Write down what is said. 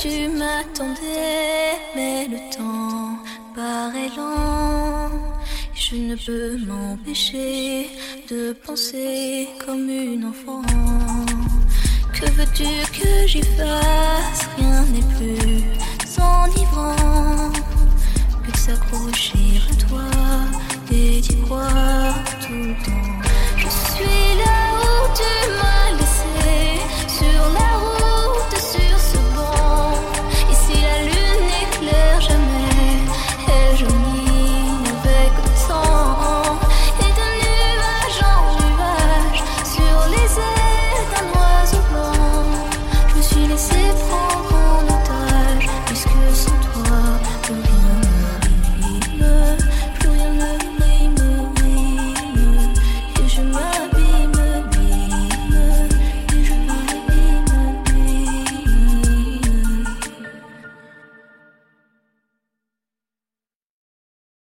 Tu m'attendais, mais le temps paraît lent. Je ne peux m'empêcher de penser comme une enfant. Que veux-tu que j'y fasse? Rien n'est plus enivrant que s'accrocher It's home.